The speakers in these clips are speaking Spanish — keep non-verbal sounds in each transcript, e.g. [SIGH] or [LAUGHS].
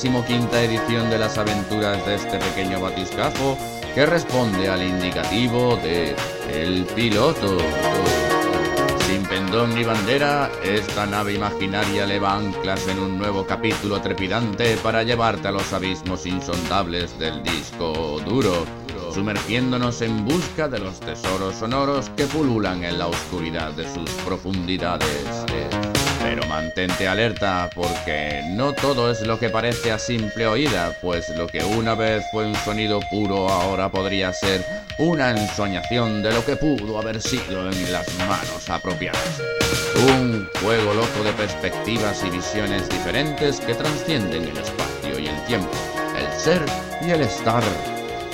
55 edición de las aventuras de este pequeño batiscafo que responde al indicativo de El Piloto. Sin pendón ni bandera, esta nave imaginaria leva anclas en un nuevo capítulo trepidante para llevarte a los abismos insondables del disco duro, sumergiéndonos en busca de los tesoros sonoros que pululan en la oscuridad de sus profundidades. Mantente alerta porque no todo es lo que parece a simple oída, pues lo que una vez fue un sonido puro ahora podría ser una ensoñación de lo que pudo haber sido en las manos apropiadas. Un juego loco de perspectivas y visiones diferentes que trascienden el espacio y el tiempo, el ser y el estar.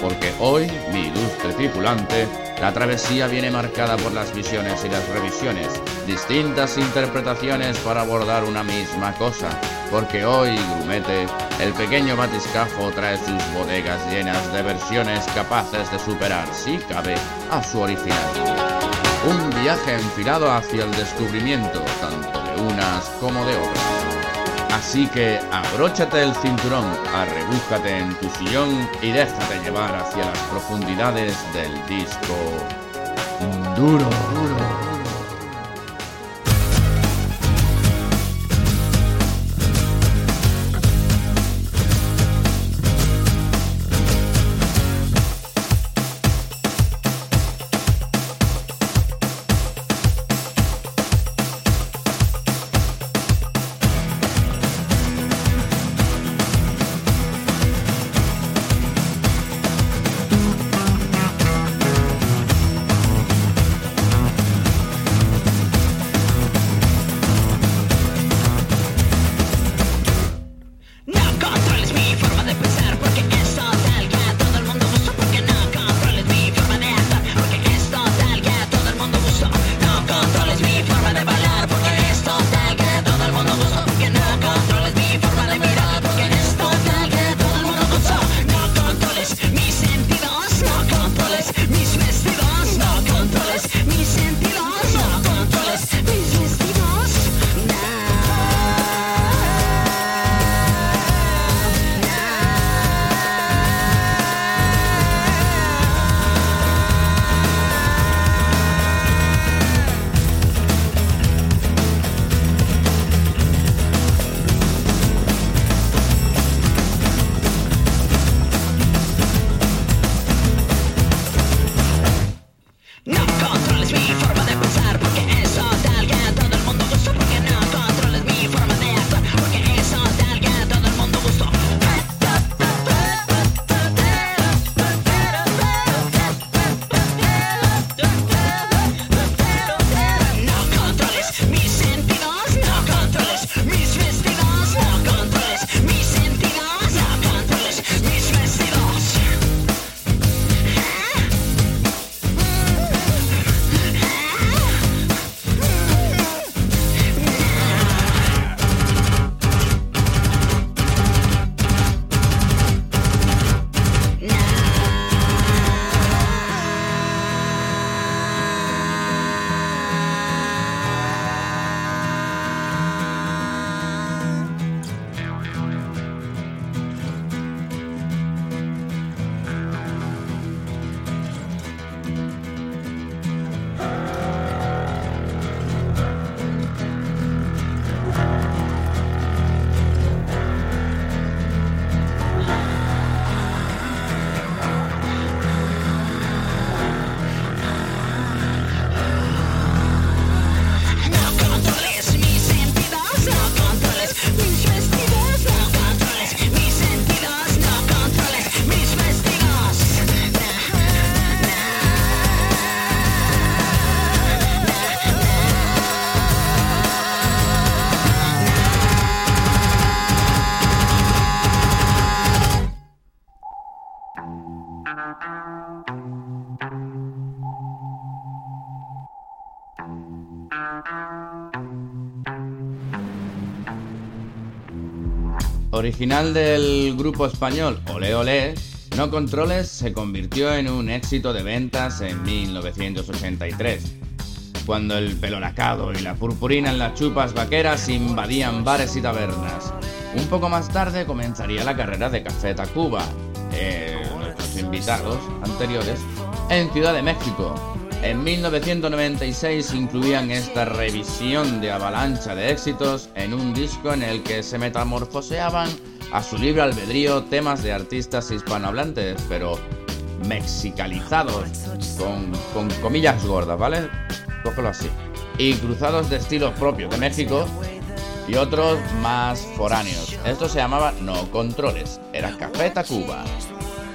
Porque hoy, mi ilustre tripulante, la travesía viene marcada por las visiones y las revisiones, distintas interpretaciones para abordar una misma cosa. Porque hoy, Grumete, el pequeño batiscafo trae sus bodegas llenas de versiones capaces de superar, si cabe, a su original. Un viaje enfilado hacia el descubrimiento, tanto de unas como de otras. Así que abróchate el cinturón, arrebújate en tu sillón y déjate llevar hacia las profundidades del disco duro. duro. Original del grupo español Ole Ole, No Controles se convirtió en un éxito de ventas en 1983, cuando el pelo lacado y la purpurina en las chupas vaqueras invadían bares y tabernas. Un poco más tarde comenzaría la carrera de Café Tacuba, eh, nuestros invitados anteriores, en Ciudad de México, en 1996 incluían esta revisión de avalancha de éxitos en un disco en el que se metamorfoseaban a su libre albedrío temas de artistas hispanohablantes, pero mexicalizados, con, comillas gordas, ¿vale? Cógelo así. Y cruzados de estilos propios de México y otros más foráneos. Esto se llamaba No Controles, era Café Tacuba.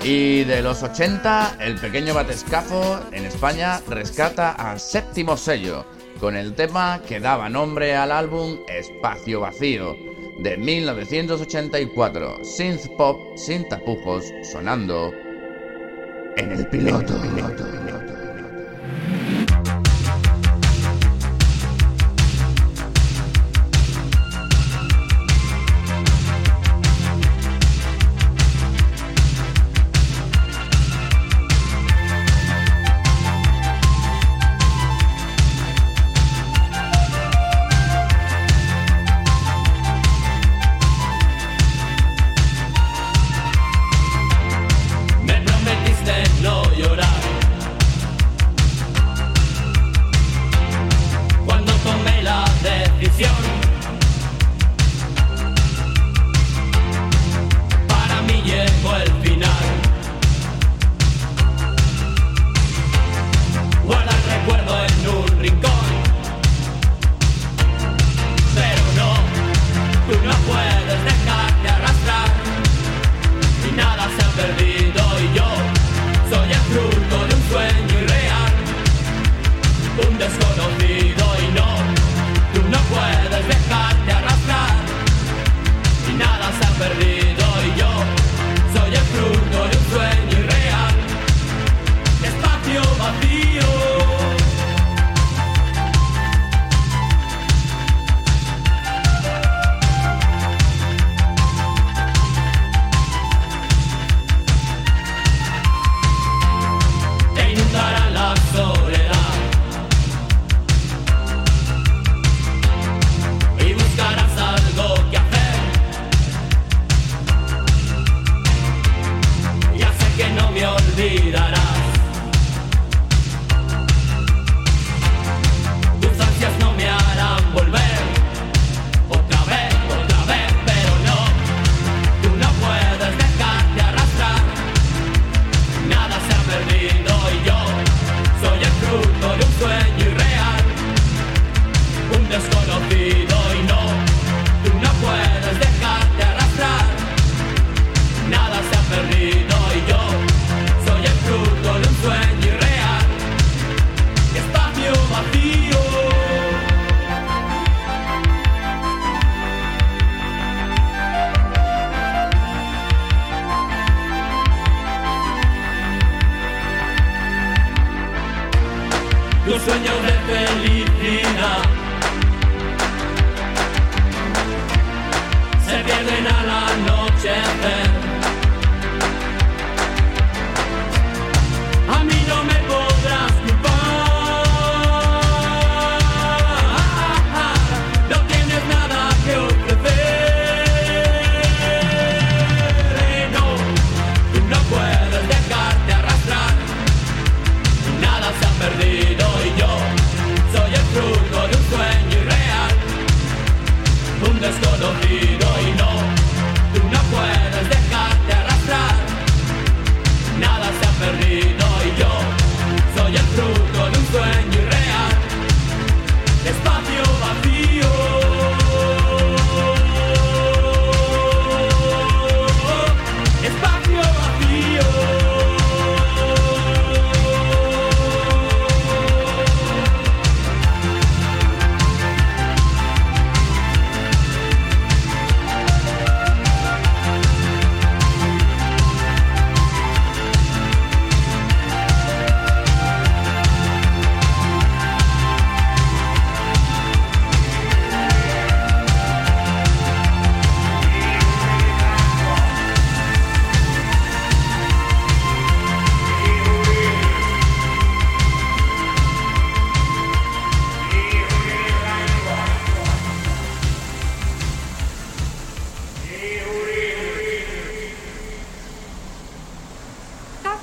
Y de los 80, el pequeño batescafo en España rescata al séptimo sello con el tema que daba nombre al álbum Espacio Vacío de 1984, synth pop sin tapujos sonando en el piloto. desconocido y no,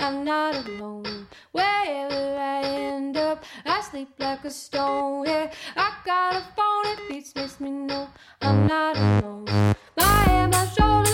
I'm not alone. Wherever I end up, I sleep like a stone. Yeah, I got a phone, it beats, makes me know I'm not alone. My head, my shoulder.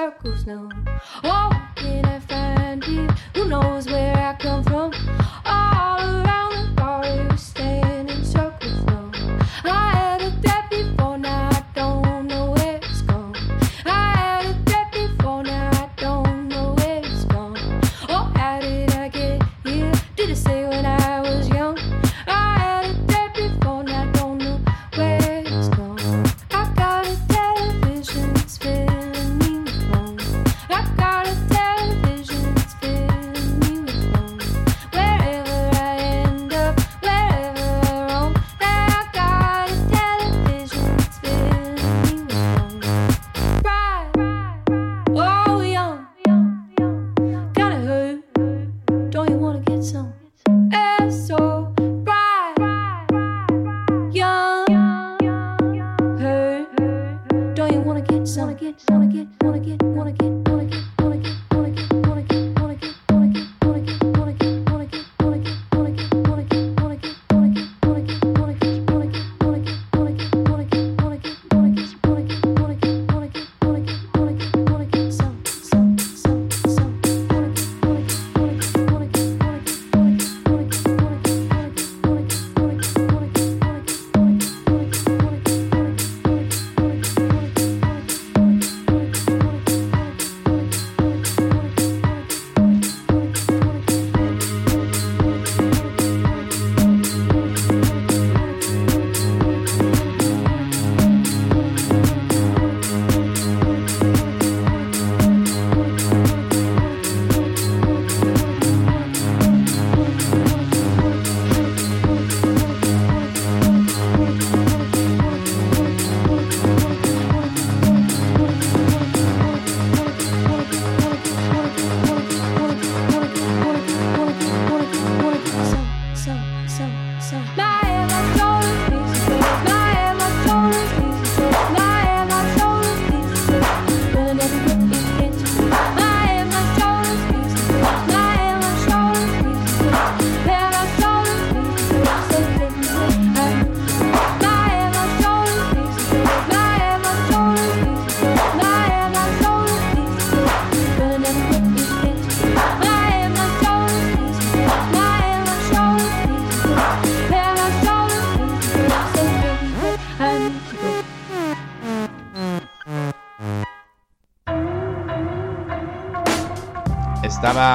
jogos, não.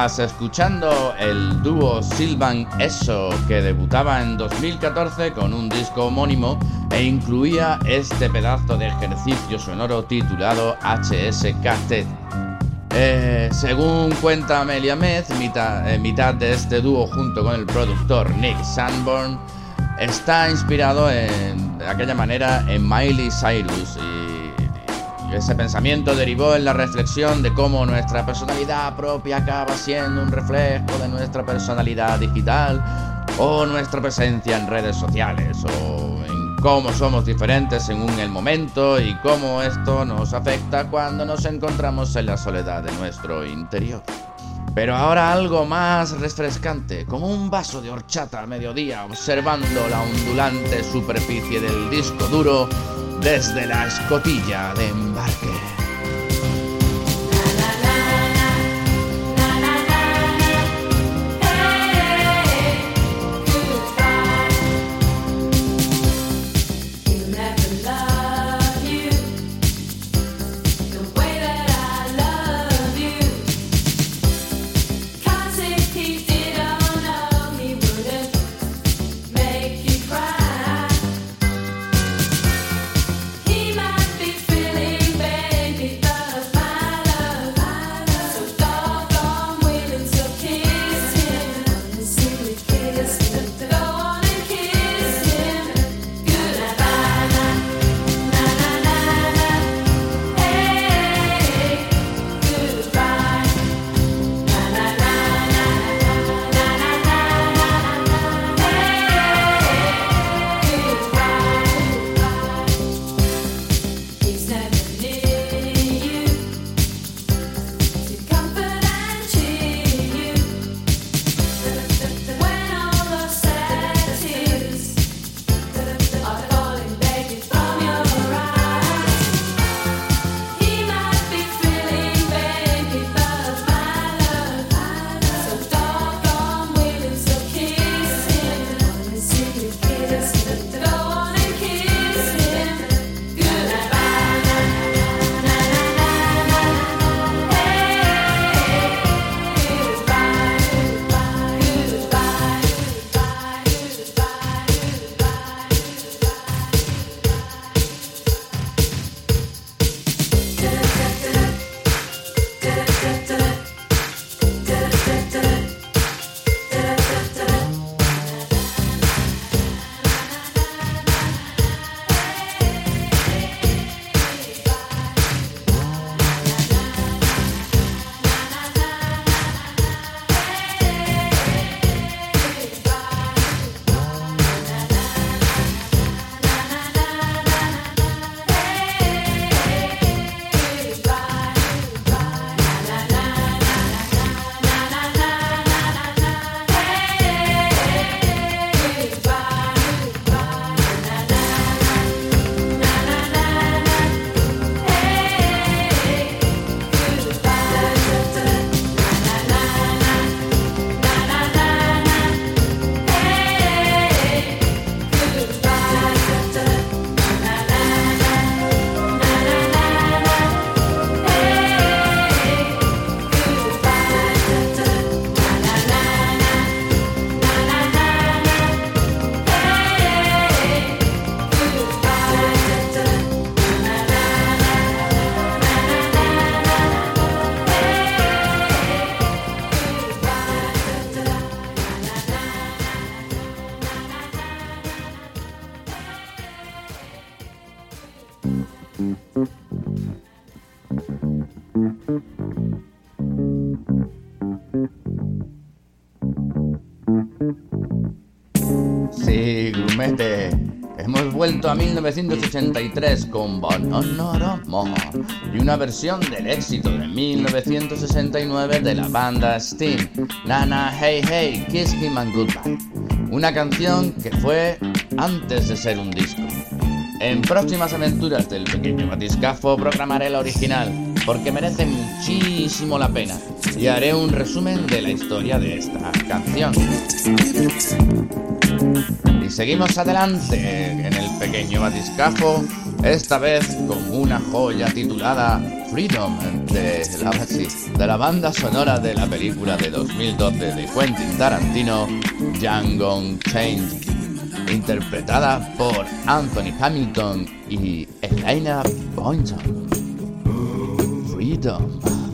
Escuchando el dúo Silvan Eso que debutaba en 2014 con un disco homónimo e incluía este pedazo de ejercicio sonoro titulado HSKT. Eh, según cuenta Amelia Mez, mitad, eh, mitad de este dúo junto con el productor Nick Sanborn está inspirado en, de aquella manera en Miley Cyrus ese pensamiento derivó en la reflexión de cómo nuestra personalidad propia acaba siendo un reflejo de nuestra personalidad digital o nuestra presencia en redes sociales o en cómo somos diferentes según el momento y cómo esto nos afecta cuando nos encontramos en la soledad de nuestro interior. Pero ahora algo más refrescante, como un vaso de horchata a mediodía, observando la ondulante superficie del disco duro desde la escotilla de embarque. 1983 con Bananarama y una versión del éxito de 1969 de la banda Steam, Nana Hey Hey, Kiss Him and Goodbye. Una canción que fue antes de ser un disco. En próximas aventuras del pequeño batiscafo programaré la original, porque merece muchísimo la pena, y haré un resumen de la historia de esta canción. Y seguimos adelante en el pequeño batiscafo, esta vez con una joya titulada Freedom de la, banda sonora de la película de 2012 de Quentin Tarantino, Django Change, interpretada por Anthony Hamilton y Elena Boynton. Freedom.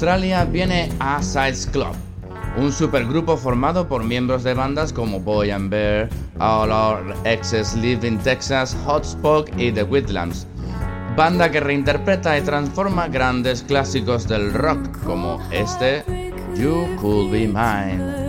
Australia viene A Sides Club, un supergrupo formado por miembros de bandas como Boy and Bear, All Our Exes Live in Texas, Hotspot y The Whitlands. Banda que reinterpreta y transforma grandes clásicos del rock como este, You Could Be Mine.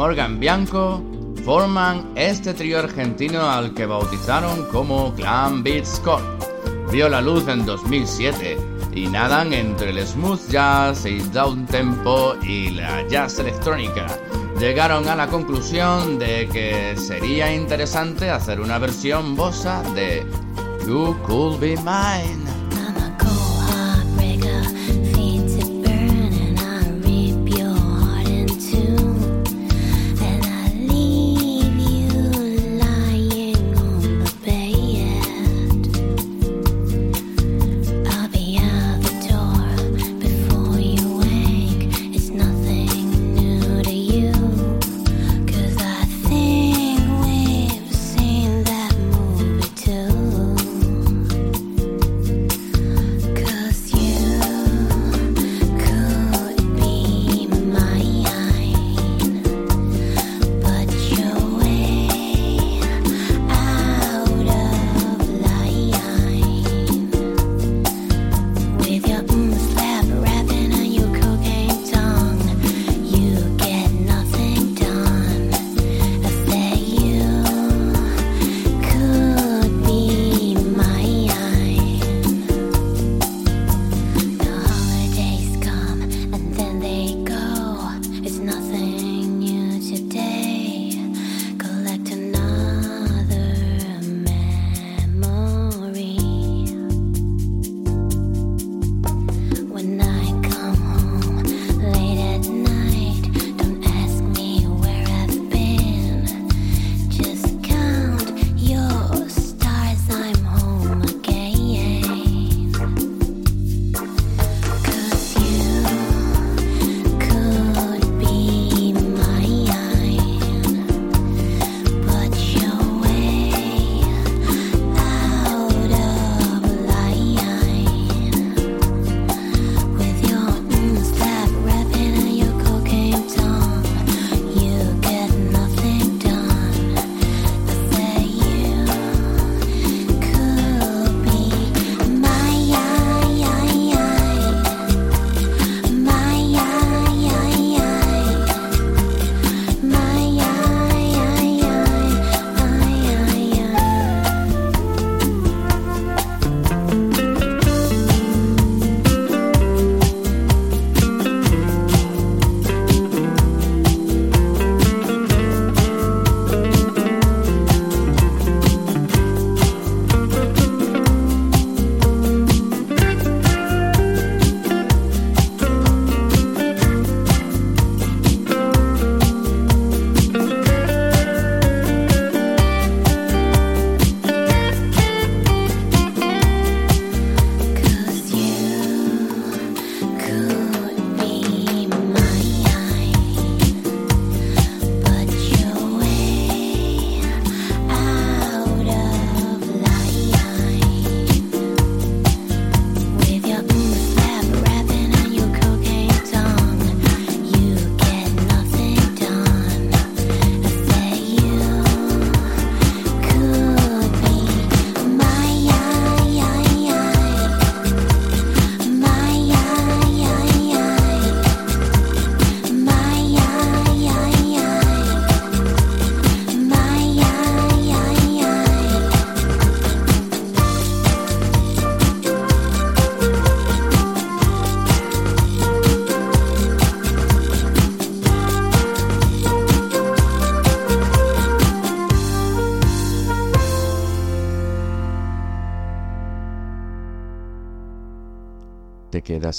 Morgan Bianco forman este trío argentino al que bautizaron como Clan Beat Scott. Vio la luz en 2007 y nadan entre el smooth jazz, el down tempo y la jazz electrónica. Llegaron a la conclusión de que sería interesante hacer una versión bossa de You Could Be Mine.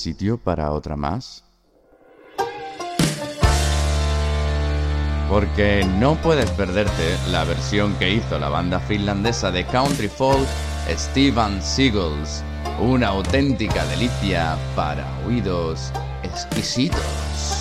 sitio para otra más? Porque no puedes perderte la versión que hizo la banda finlandesa de country folk Steven Seagulls, una auténtica delicia para oídos exquisitos.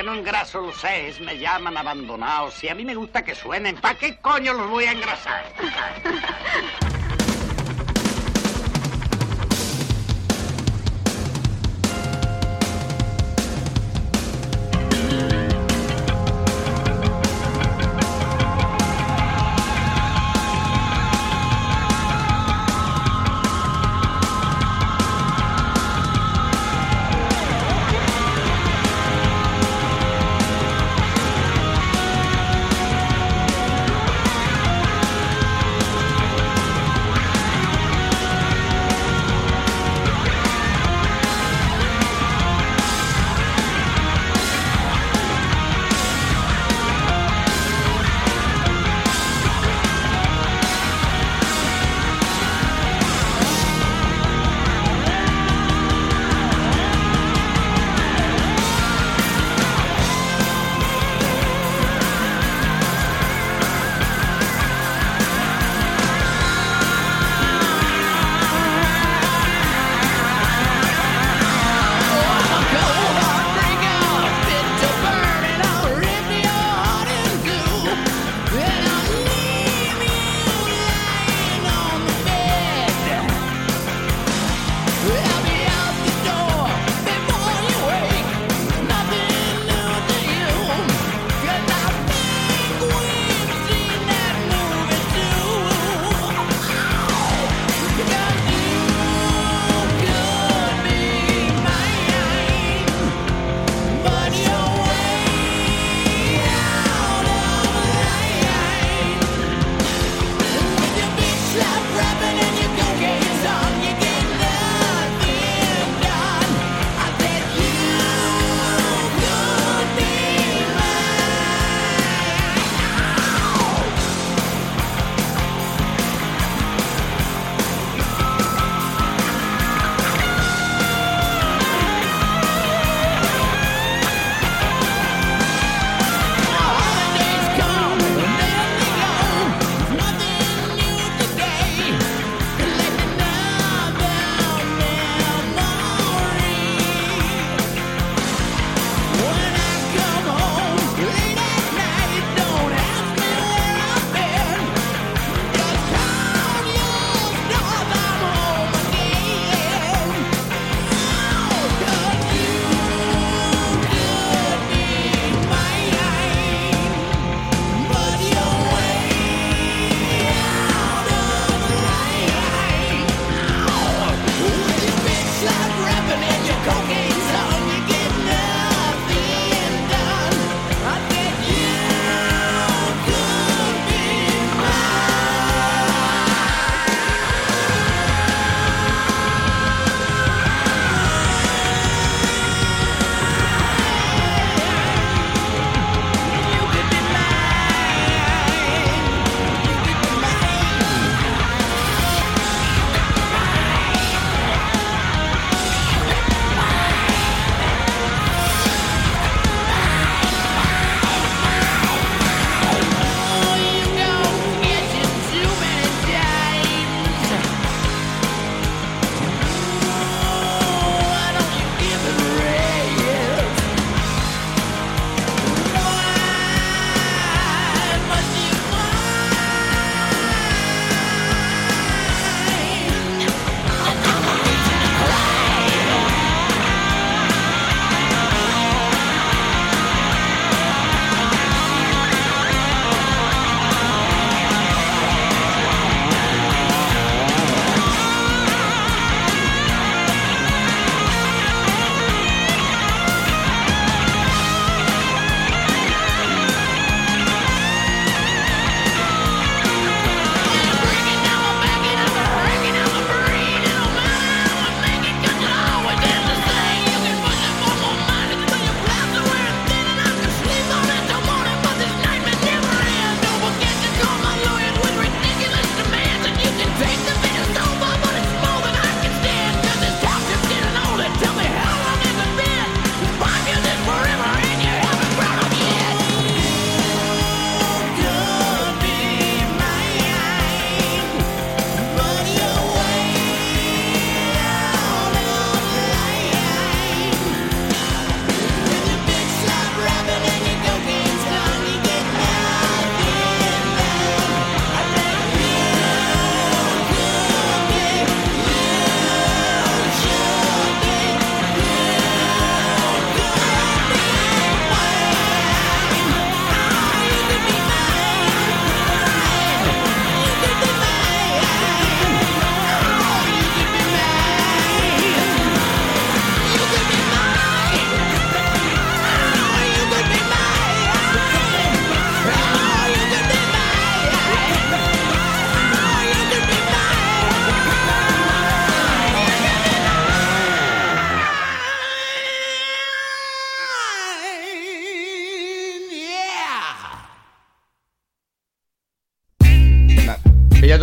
porque no engraso los seis, me llaman abandonados. Si a mí me gusta que suenen, ¿para qué coño los voy a engrasar?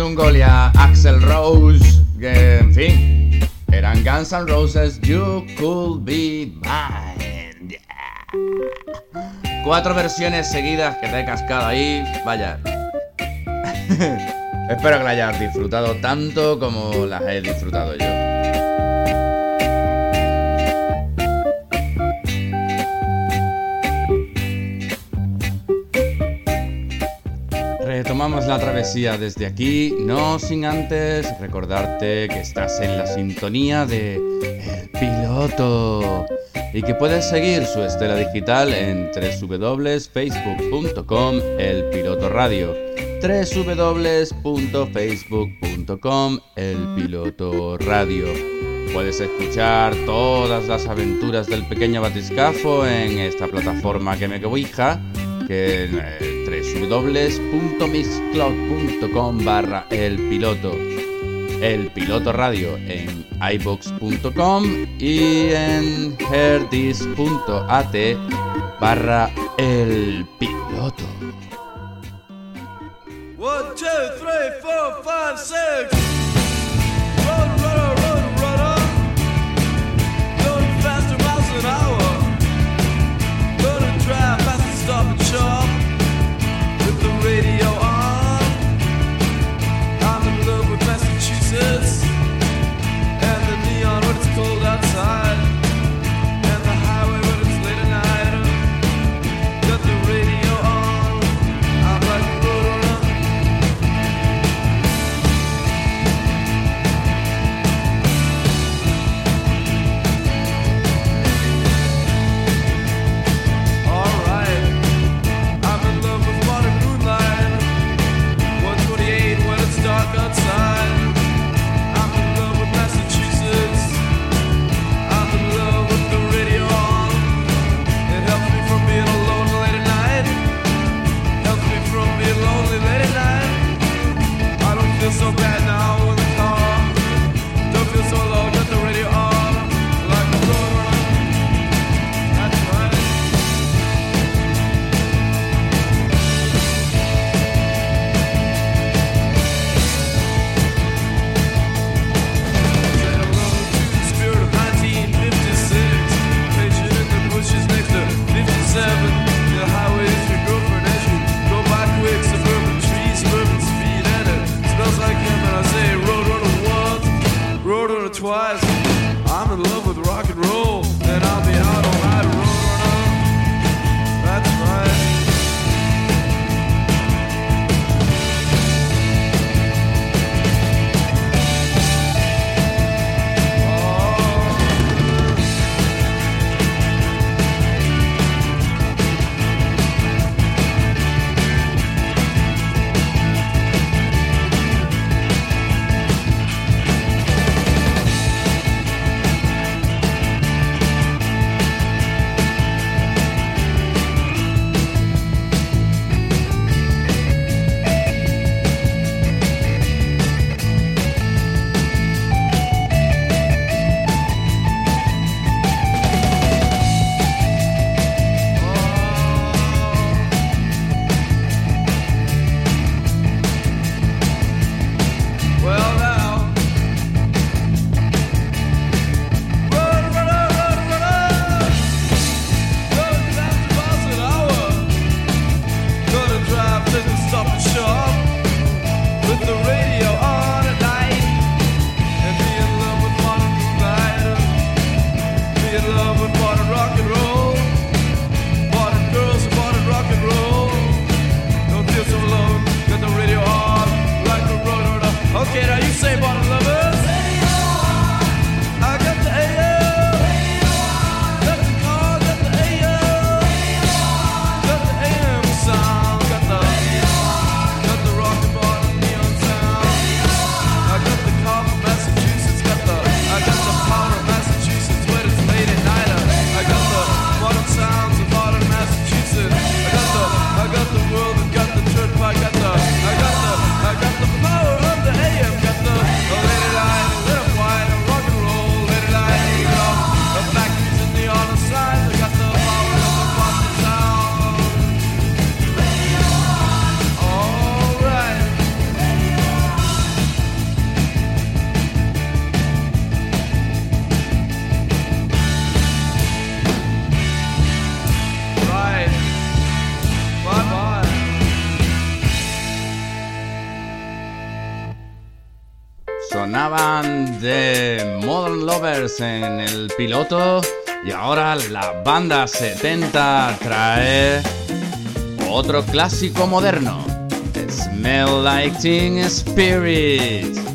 Tungolia, Axel Rose, que en fin, eran Guns N' Roses, You Could Be Mine. Cuatro versiones seguidas que te he cascado ahí, vaya. [LAUGHS] Espero que la hayas disfrutado tanto como las he disfrutado yo. Retomamos la travesía desde aquí, no sin antes recordarte que estás en la sintonía de El Piloto y que puedes seguir su estela digital en www.facebook.com El Piloto Radio, www.facebook.com El Piloto Radio. Puedes escuchar todas las aventuras del pequeño batiscafo en esta plataforma que me cobija que es eh, www.mixcloud.com barra el piloto el piloto radio en ibox.com y en herdis.at barra el piloto One, two, three, four, five, six. De Modern Lovers en el piloto y ahora la banda 70 trae otro clásico moderno, Smell Like Teen Spirit.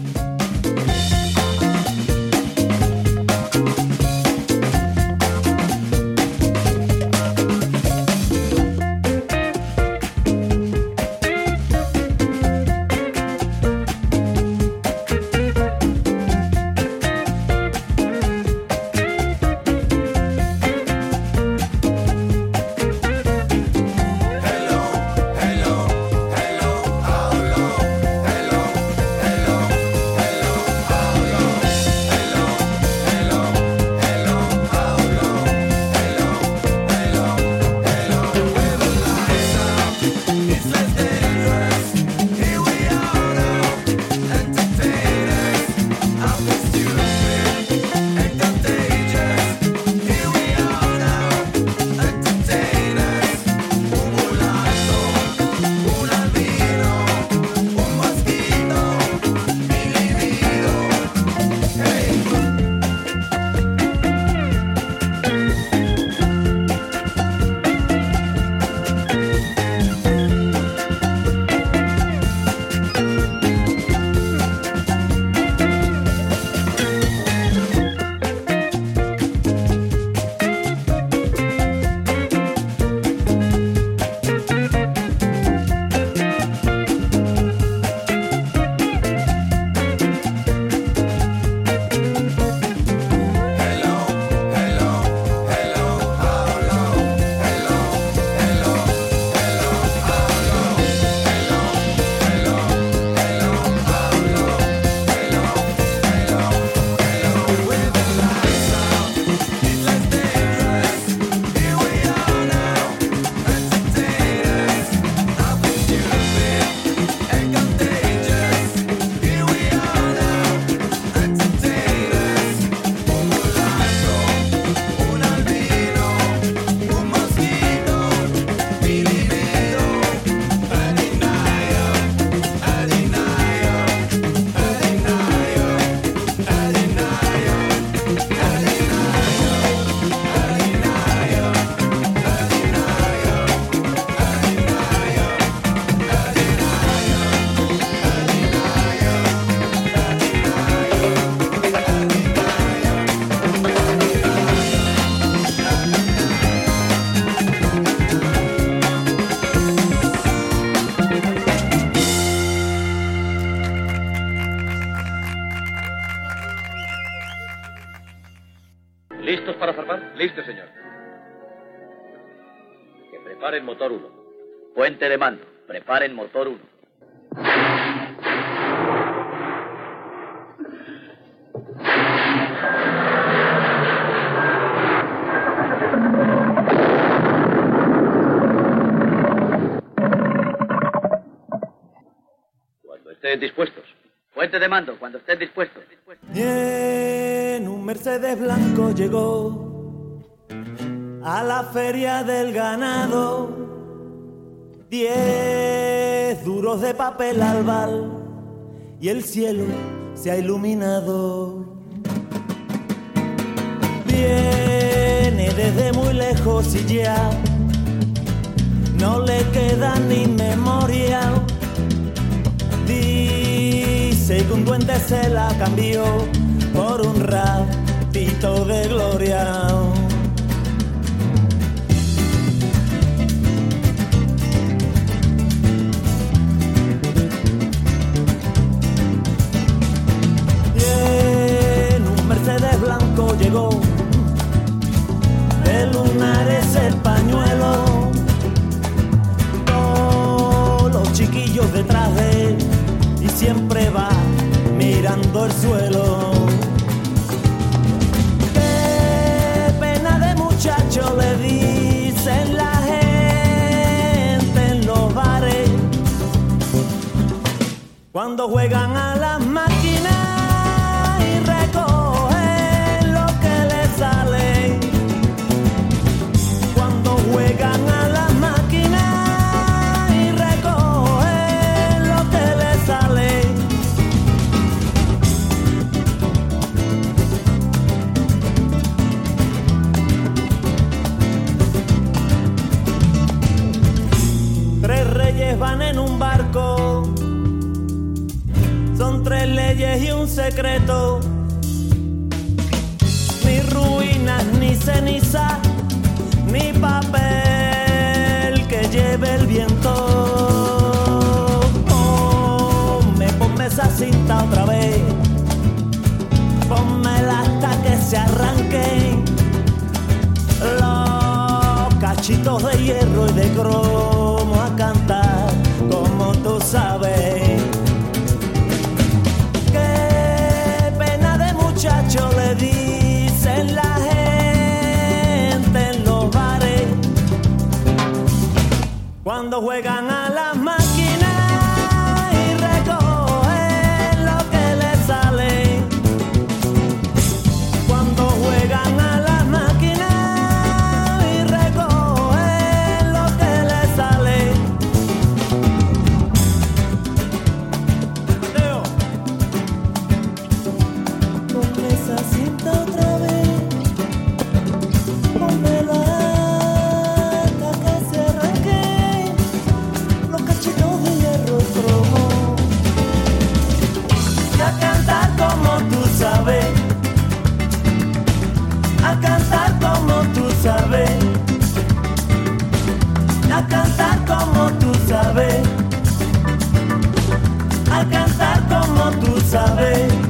Preparen motor 1. Puente de mando. Preparen motor 1. Cuando estén dispuestos. Puente de mando, cuando estén dispuestos. En un Mercedes blanco llegó a la feria del ganado. Diez duros de papel albal y el cielo se ha iluminado. Viene desde muy lejos y ya no le queda ni memoria. Dice que un duende se la cambió por un ratito de gloria. En un Mercedes blanco llegó de lunares el pañuelo. Todos los chiquillos detrás de él y siempre va mirando el suelo. Qué pena de muchacho le dicen la gente en los bares cuando juegan a las máquinas en un barco. Son tres leyes y un secreto. Ni ruinas, ni ceniza, ni papel que lleve el viento. Ponme, ponme esa cinta otra vez. Pónmela hasta que se arranquen los cachitos de hierro y de cromo cuando juegan a las cantar como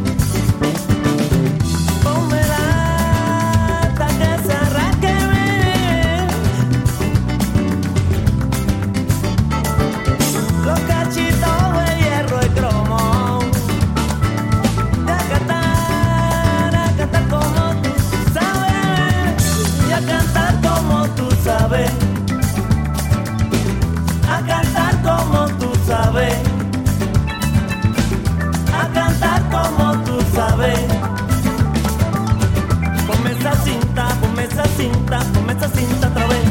cinta, ponme esa cinta otra vez.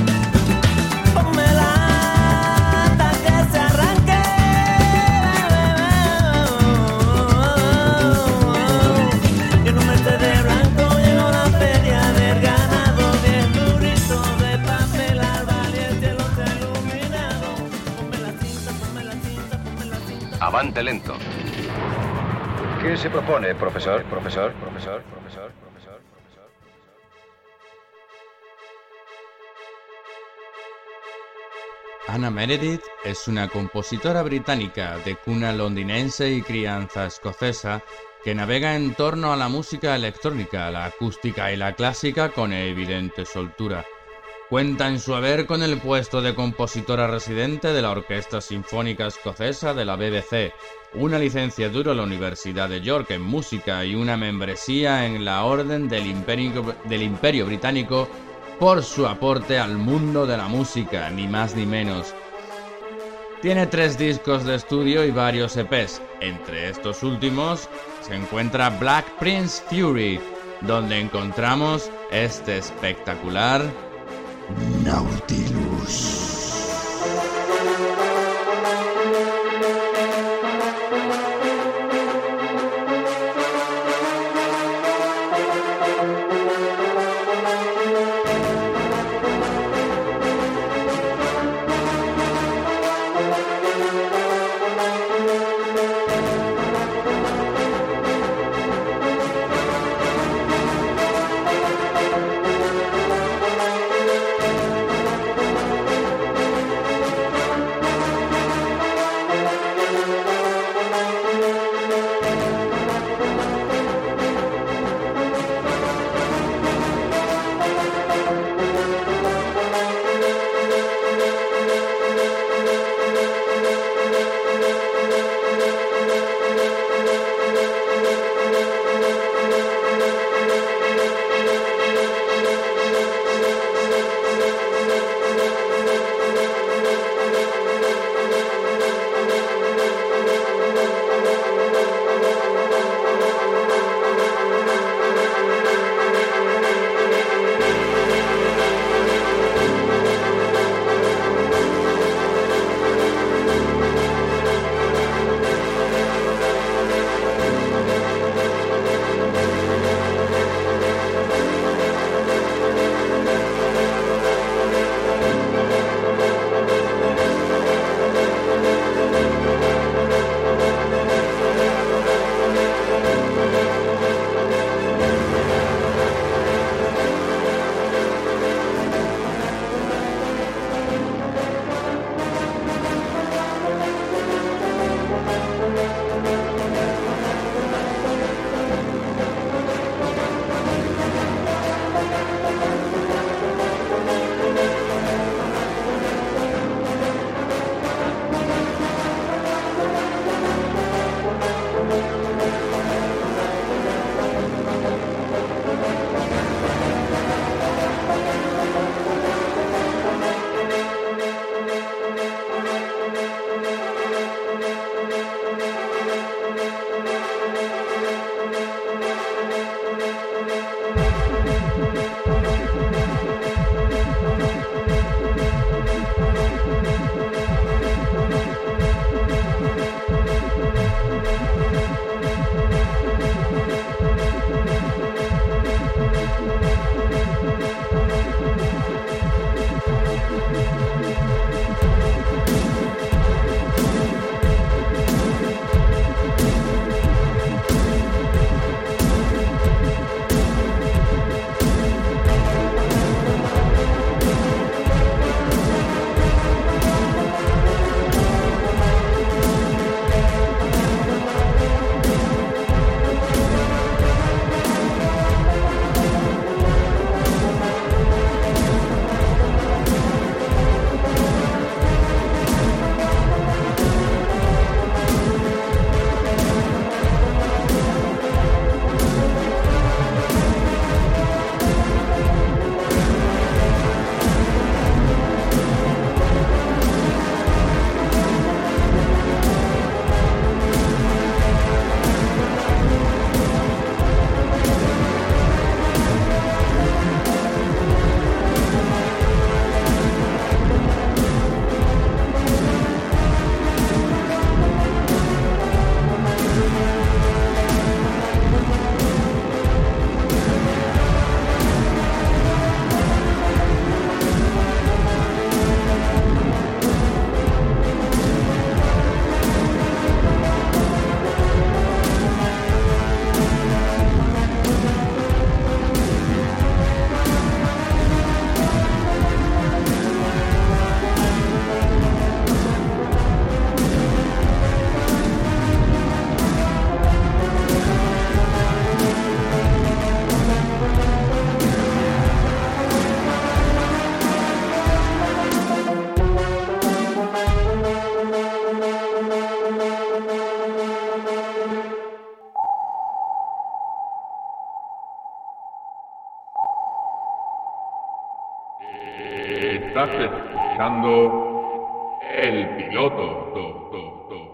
Pónmela hasta que se arranque. Y en un Mercedes blanco llegó la feria del ganado. Diez duritos de papel al valiente los iluminados. Ponme la cinta, ponme la cinta, ponme la cinta. Avante lento. ¿Qué se propone, profesor, profesor, Meredith es una compositora británica de cuna londinense y crianza escocesa que navega en torno a la música electrónica, la acústica y la clásica con evidente soltura. Cuenta en su haber con el puesto de compositora residente de la Orquesta Sinfónica Escocesa de la BBC, una licenciatura en la Universidad de York en música y una membresía en la Orden del Imperio Británico por su aporte al mundo de la música, ni más ni menos. Tiene tres discos de estudio y varios EPs. Entre estos últimos se encuentra Black Prince Fury, donde encontramos este espectacular Nautilus. Estás escuchando el piloto. Do, do, do.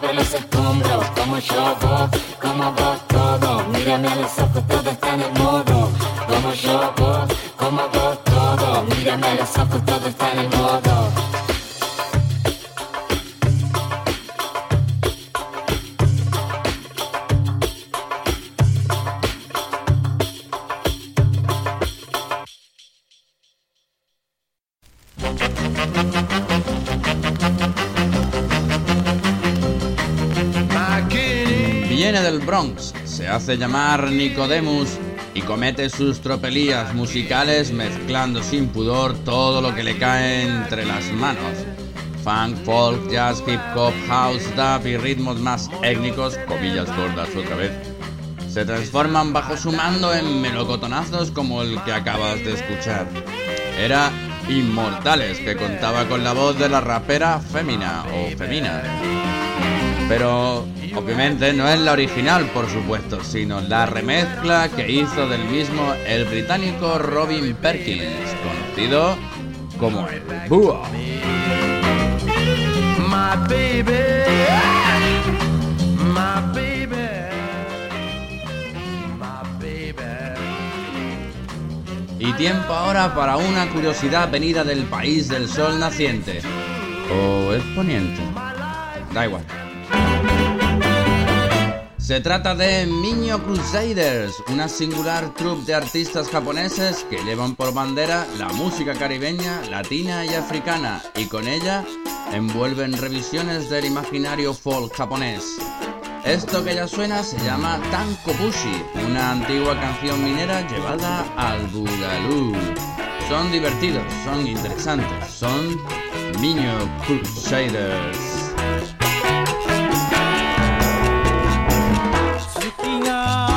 Mano a remover los escombros. Como yo, Se hace llamar Nicodemus y comete sus tropelías musicales mezclando sin pudor todo lo que le cae entre las manos. Funk, folk, jazz, hip hop, house, dub y ritmos más étnicos, comillas gordas otra vez, se transforman bajo su mando en melocotonazos como el que acabas de escuchar. Era Inmortales, que contaba con la voz de la rapera Femina o Femina. Pero obviamente no es la original, por supuesto, sino la remezcla que hizo del mismo el británico Robin Perkins, conocido como el Búho. Y tiempo ahora para una curiosidad venida del país del sol naciente. ¿O es poniente? Da igual. Se trata de Miño Crusaders, una singular troupe de artistas japoneses que llevan por bandera la música caribeña, latina y africana y con ella envuelven revisiones del imaginario folk japonés. Esto que ya suena se llama Tankobushi, una antigua canción minera llevada al bugalú. Son divertidos, son interesantes, son Miño Crusaders. 情啊。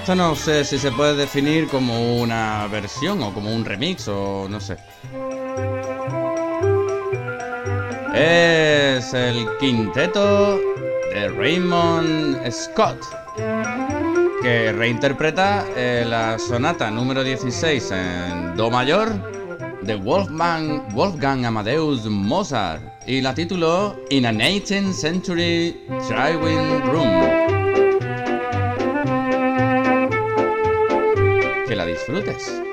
Esto no sé si se puede definir como una versión o como un remix o no sé. Es el quinteto de Raymond Scott que reinterpreta eh, la sonata número 16 en Do mayor de Wolfgang, Amadeus Mozart y la tituló In a 18th Century Driving Room. Que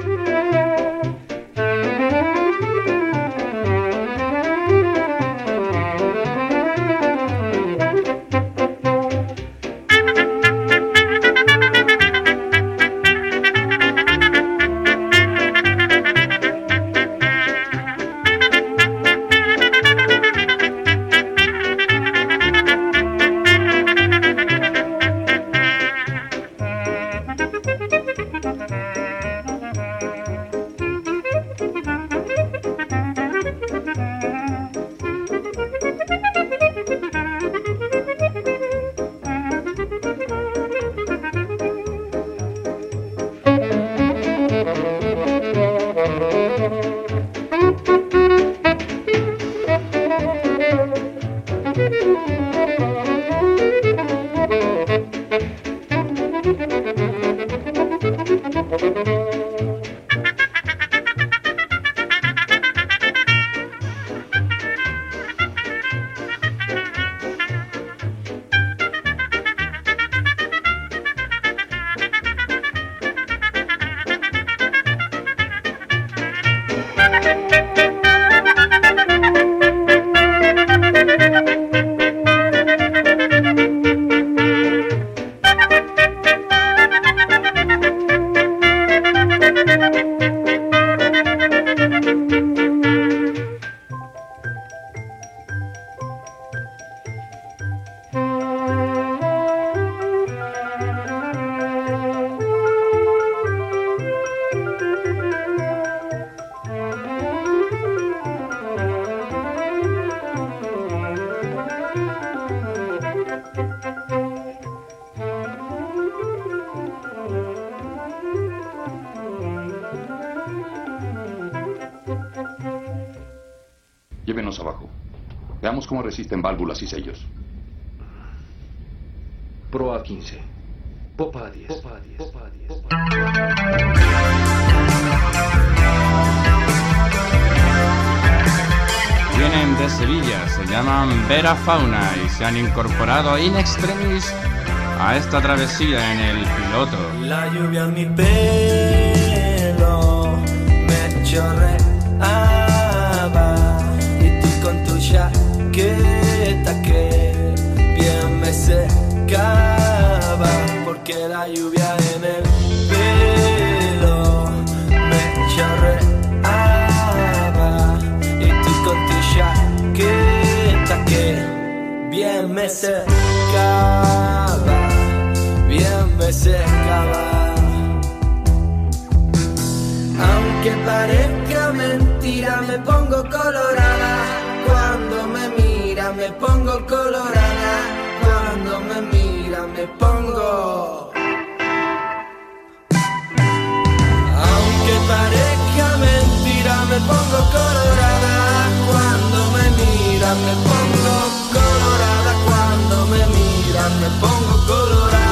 Llévenos abajo. Resisten válvulas y sellos. Proa 15. Popa 10. Popa 10. Popa 10. Vienen de Sevilla, se llaman Vera Fauna y se han incorporado in extremis a esta travesía en el piloto. La lluvia en mi pelo me chorreaba la lluvia en el pelo me chorreaba y tú con tu chaqueta que bien me secaba bien me secaba. Aunque parezca mentira, me pongo colorada. Cuando me mira, me pongo colorada. Cuando me mira, me pongo. Pongo colorada. Cuando me mira, me pongo colorada. Cuando me mira, me pongo colorada.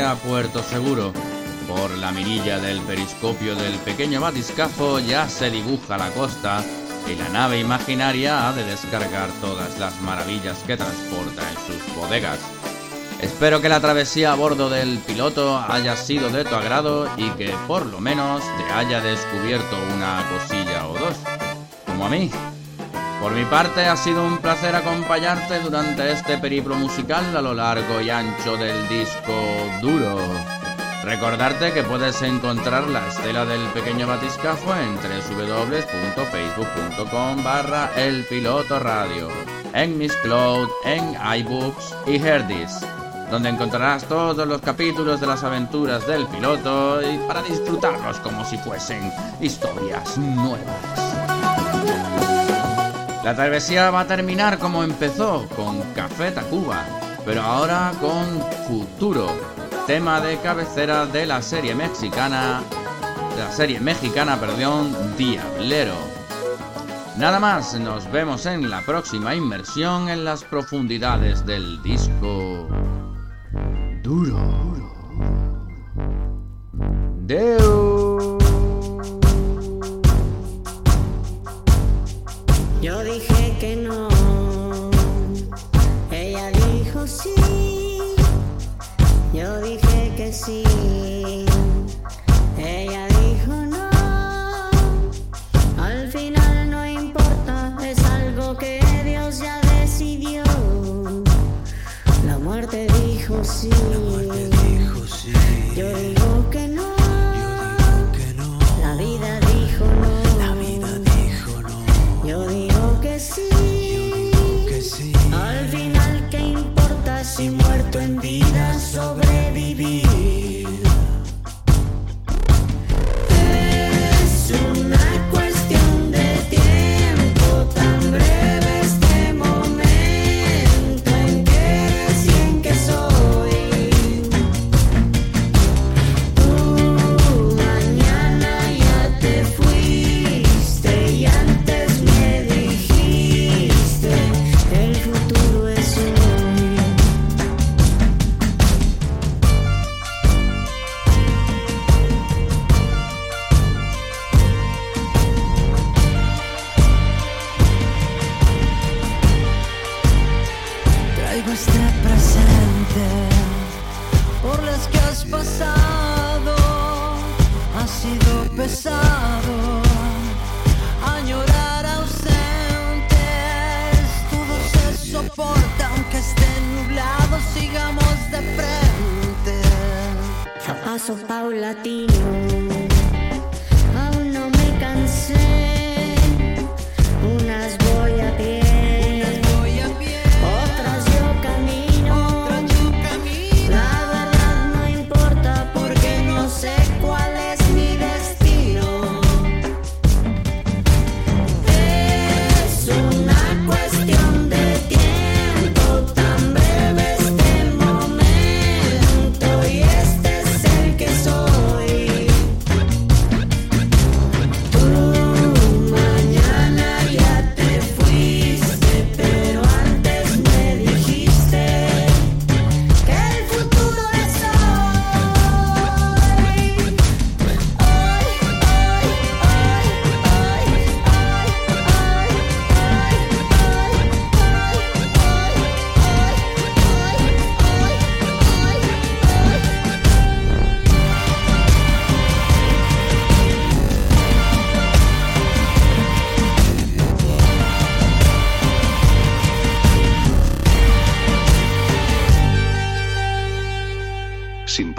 A Puerto Seguro. Por la mirilla del periscopio del pequeño batiscafo ya se dibuja la costa y la nave imaginaria ha de descargar todas las maravillas que transporta en sus bodegas. Espero que la travesía a bordo del piloto haya sido de tu agrado y que por lo menos te haya descubierto una cosilla o dos, como a mí. Por mi parte ha sido un placer acompañarte durante este periplo musical a lo largo y ancho del disco duro. Recordarte que puedes encontrar la estela del pequeño batiscafo en www.facebook.com barra el piloto radio, en Miss Cloud, en iBooks y Herdis, donde encontrarás todos los capítulos de las aventuras del piloto y para disfrutarlos como si fuesen historias nuevas. La travesía va a terminar como empezó, con Café Tacuba, pero ahora con Futuro, tema de cabecera de la serie mexicana, de la serie mexicana, perdón, Diablero. Nada más, nos vemos en la próxima inmersión en las profundidades del disco duro. Deu. see.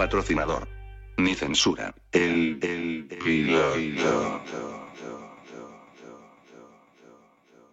Patrocinador. Ni censura.